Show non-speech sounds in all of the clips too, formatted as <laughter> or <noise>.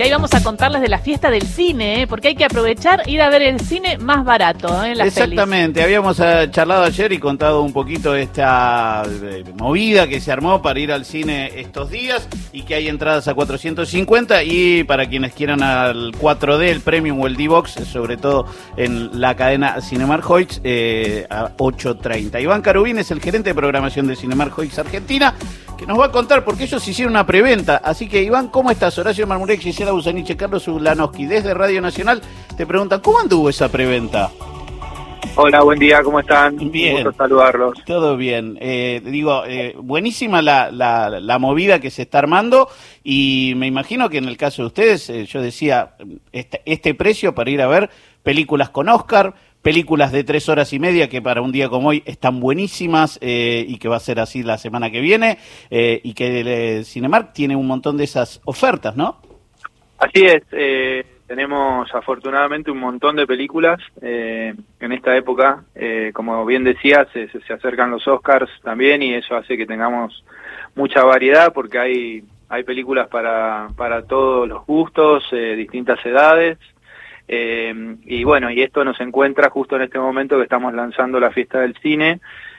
Y ahí vamos a contarles de la fiesta del cine, ¿eh? porque hay que aprovechar ir a ver el cine más barato ¿eh? en Exactamente, habíamos eh, charlado ayer y contado un poquito esta movida que se armó para ir al cine estos días y que hay entradas a 450 y para quienes quieran al 4D, el Premium o el D-Box, sobre todo en la cadena Cinemark Hoyts, a 8.30. Iván Carubín es el gerente de programación de Cinemark Hoyts Argentina, que nos va a contar porque ellos hicieron una preventa. Así que Iván, ¿cómo estás? Horacio Marmurek, Gisela Busaniche, Carlos Ulanoski, desde Radio Nacional, te preguntan, ¿cómo anduvo esa preventa? Hola, buen día, ¿cómo están? Bien. Un gusto saludarlos. Todo bien. Eh, digo, eh, buenísima la, la, la, movida que se está armando y me imagino que en el caso de ustedes, eh, yo decía, este, este precio para ir a ver películas con Oscar, películas de tres horas y media que para un día como hoy están buenísimas eh, y que va a ser así la semana que viene eh, y que eh, Cinemark tiene un montón de esas ofertas, ¿no? Así es, eh, tenemos afortunadamente un montón de películas eh, en esta época, como bien decías, se, se, acercan los Oscars también y eso hace que tengamos mucha variedad porque hay, hay películas para, para todos los gustos, eh, distintas edades. Eh, y bueno, y esto nos encuentra justo en este momento que estamos lanzando la fiesta del cine,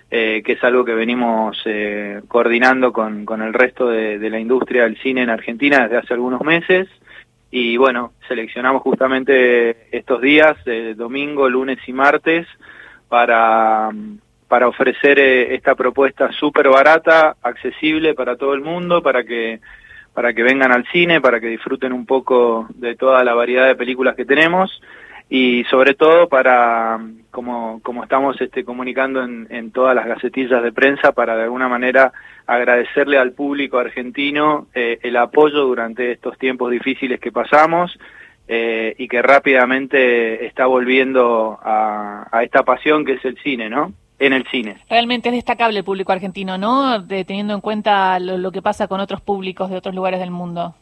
eh, que es algo que venimos eh, coordinando con, con el resto de, la industria del cine en Argentina desde hace algunos meses. Y bueno, seleccionamos justamente estos días, domingo, lunes y martes, para, para ofrecer eh, esta propuesta súper barata, accesible para todo el mundo, para que para que vengan al cine, para que disfruten un poco de toda la variedad de películas que tenemos y sobre todo para, como, como estamos este, comunicando en, en todas las gacetillas de prensa, para de alguna manera agradecerle al público argentino eh, el apoyo durante estos tiempos difíciles que pasamos eh, y que rápidamente está volviendo a, a esta pasión que es el cine, ¿no? En el cine. Realmente es destacable el público argentino, ¿no? De, teniendo en cuenta lo, lo, que pasa con otros públicos de otros lugares del mundo.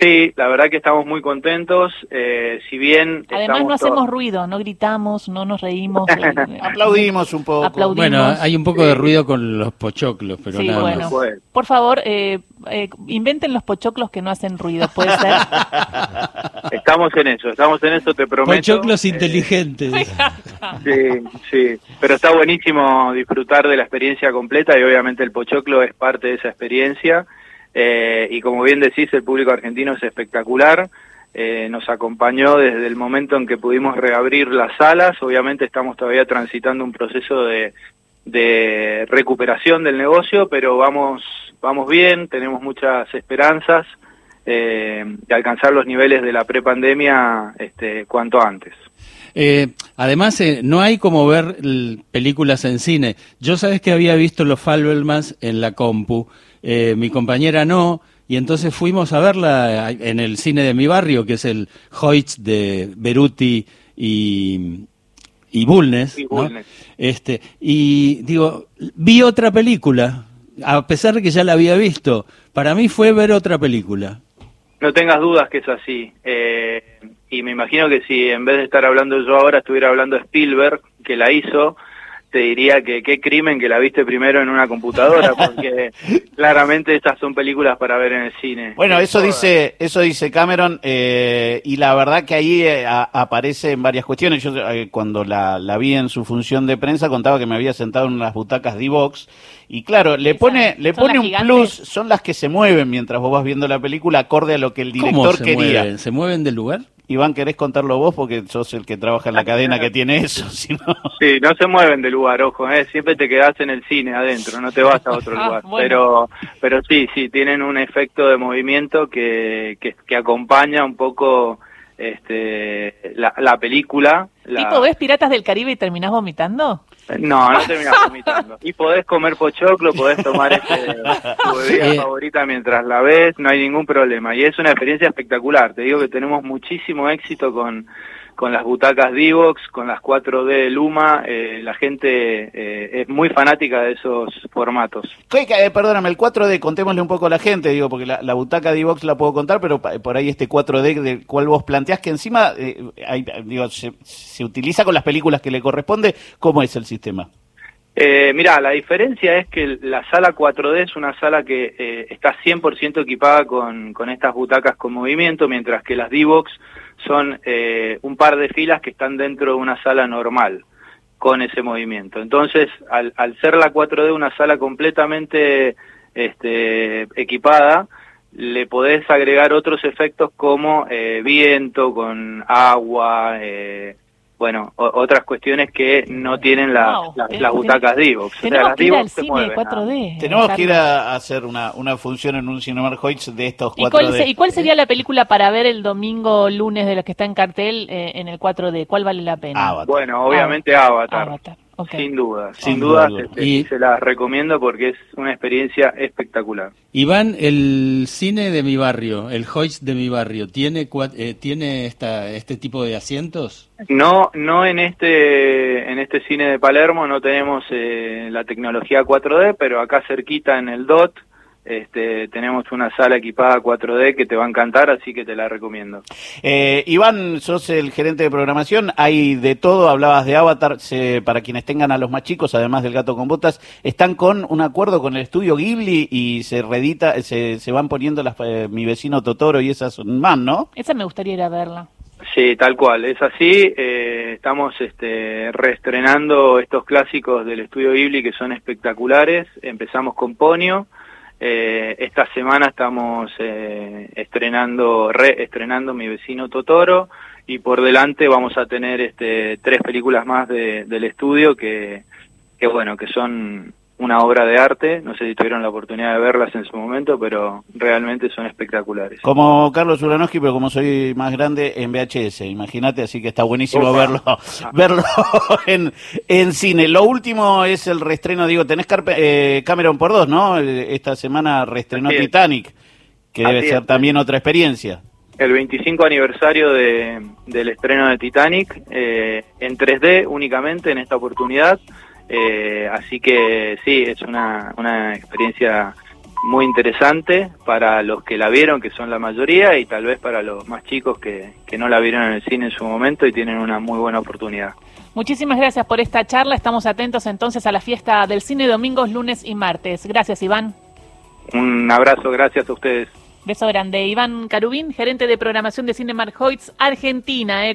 Sí, la verdad que estamos muy contentos, eh, si bien... Además no hacemos ruido, no gritamos, no nos reímos. <laughs> Aplaudimos un poco. Aplaudimos. Bueno, hay un poco sí. de ruido con los pochoclos, pero sí, nada bueno. más. Por favor, eh, eh, inventen los pochoclos que no hacen ruido, ¿puede ser? <laughs> Estamos en eso, estamos en eso, te prometo. Pochoclos inteligentes. <laughs> sí, sí, pero está buenísimo disfrutar de la experiencia completa y obviamente el pochoclo es parte de esa experiencia. Eh, y como bien decís, el público argentino es espectacular. Eh, nos acompañó desde el momento en que pudimos reabrir las salas. Obviamente estamos todavía transitando un proceso de, de recuperación del negocio, pero vamos, vamos bien, tenemos muchas esperanzas eh, de alcanzar los niveles de la prepandemia este, cuanto antes. Eh, además, eh, no hay como ver películas en cine. Yo sabes que había visto los Fabelmans en la compu, eh, mi compañera no, y entonces fuimos a verla en el cine de mi barrio, que es el Hoyts de Beruti y, y Bulnes. Y, Bulnes. ¿no? este, y digo, vi otra película, a pesar de que ya la había visto. Para mí fue ver otra película. No tengas dudas que es así. Eh, y me imagino que si en vez de estar hablando yo ahora estuviera hablando Spielberg, que la hizo, te diría que qué crimen que la viste primero en una computadora, <laughs> porque claramente estas son películas para ver en el cine. Bueno, eso dice, eso dice Cameron, eh, y la verdad que ahí eh, a, aparece en varias cuestiones. Yo eh, cuando la, la, vi en su función de prensa contaba que me había sentado en unas butacas D-Box, y claro, le pone, le pone un gigantes. plus, son las que se mueven mientras vos vas viendo la película acorde a lo que el director se quería. Mueven? ¿Se mueven del lugar? Iván, ¿querés contarlo vos? Porque sos el que trabaja en la cadena que tiene eso. <laughs> Si no... Sí, no se mueven del lugar, ojo, ¿eh? siempre te quedás en el cine adentro, no te vas a otro <laughs> ah, lugar. bueno. Pero pero sí, sí, tienen un efecto de movimiento que, que, que acompaña un poco este la, la película. La... ¿Tipo ves Piratas del Caribe y terminás vomitando? No, no <laughs> terminas vomitando. Y podés comer pochoclo, podés tomar este, tu <laughs> bebida favorita mientras la ves, no hay ningún problema. Y es una experiencia espectacular. Te digo que tenemos muchísimo éxito con, con las butacas Divox, con las 4D de Luma. Eh, la gente eh, es muy fanática de esos formatos. ¿Qué, eh, perdóname, el 4D, contémosle un poco a la gente, digo, porque la, butaca Divox la puedo contar, pero por ahí este 4D del cual vos planteás que encima eh, hay, digo, se, se utiliza con las películas que le corresponde. ¿Cómo es el sistema? Eh, mira, la diferencia es que la sala 4D es una sala que eh, está 100% equipada con, con estas butacas con movimiento, mientras que las D-Box son eh, un par de filas que están dentro de una sala normal con ese movimiento. Entonces, al, al ser la 4D una sala completamente este, equipada, le podés agregar otros efectos como eh, viento, con agua, eh, bueno, o- otras cuestiones que no tienen la- Wow, la- tenemos las que- butacas Divox. O sea, Tenemos las que ir al cine mueven, 4D. Tenemos que ir a, hacer una, una función en un Cinemark Hoyts de estos ¿Y 4D. cuál, se- ¿Y cuál sería la película para ver el domingo, lunes de los que está en cartel eh, en el 4D? ¿Cuál vale la pena? Avatar. Bueno, obviamente Avatar. Avatar. Sin duda, Sin sin duda este, Y- se las recomiendo porque es una experiencia espectacular. Iván, el cine de mi barrio, el Hoyts de mi barrio, ¿tiene, eh, ¿tiene esta, este tipo de asientos? No, no en este en este cine de Palermo no tenemos eh, la tecnología 4D, pero acá cerquita en el DOT este, tenemos una sala equipada 4D que te va a encantar, así que te la recomiendo. Eh, Iván, sos el gerente de programación, hay de todo, hablabas de Avatar, se- para quienes tengan a los más chicos, además del gato con botas, están con un acuerdo con el estudio Ghibli y se redita, se, se van poniendo las, eh, mi vecino Totoro y esas más, ¿no? Esa me gustaría ir a verla. Sí, tal cual, es así. eh, estamos este, reestrenando estos clásicos del estudio Ghibli que son espectaculares. Empezamos con Ponio. Eh, esta semana estamos eh, estrenando, reestrenando Mi vecino Totoro y por delante vamos a tener este, tres películas más de- del estudio que, que bueno, que son una obra de arte. No sé si tuvieron la oportunidad de verlas en su momento, pero realmente son espectaculares. Como Carlos Uranowski, pero como soy más grande en VHS, imagínate, así que está buenísimo Opa. verlo verlo <laughs> en, en cine. Lo último es el reestreno, digo, tenés Carpe- eh, Cameron por dos, ¿no? Esta semana reestrenó. Titanic, que debe ser es. también otra experiencia. el 25 aniversario de, del estreno de Titanic eh, en 3D únicamente en esta oportunidad. Eh, así que sí, es una, una experiencia muy interesante para los que la vieron, que son la mayoría, y tal vez para los más chicos que, que no la vieron en el cine en su momento y tienen una muy buena oportunidad. Muchísimas gracias por esta charla. Estamos atentos entonces a la fiesta del cine domingos, lunes y martes. Gracias, Iván. Un abrazo, gracias a ustedes. Beso grande. Iván Carubín, gerente de programación de Cinemark Hoyts, Argentina. eh.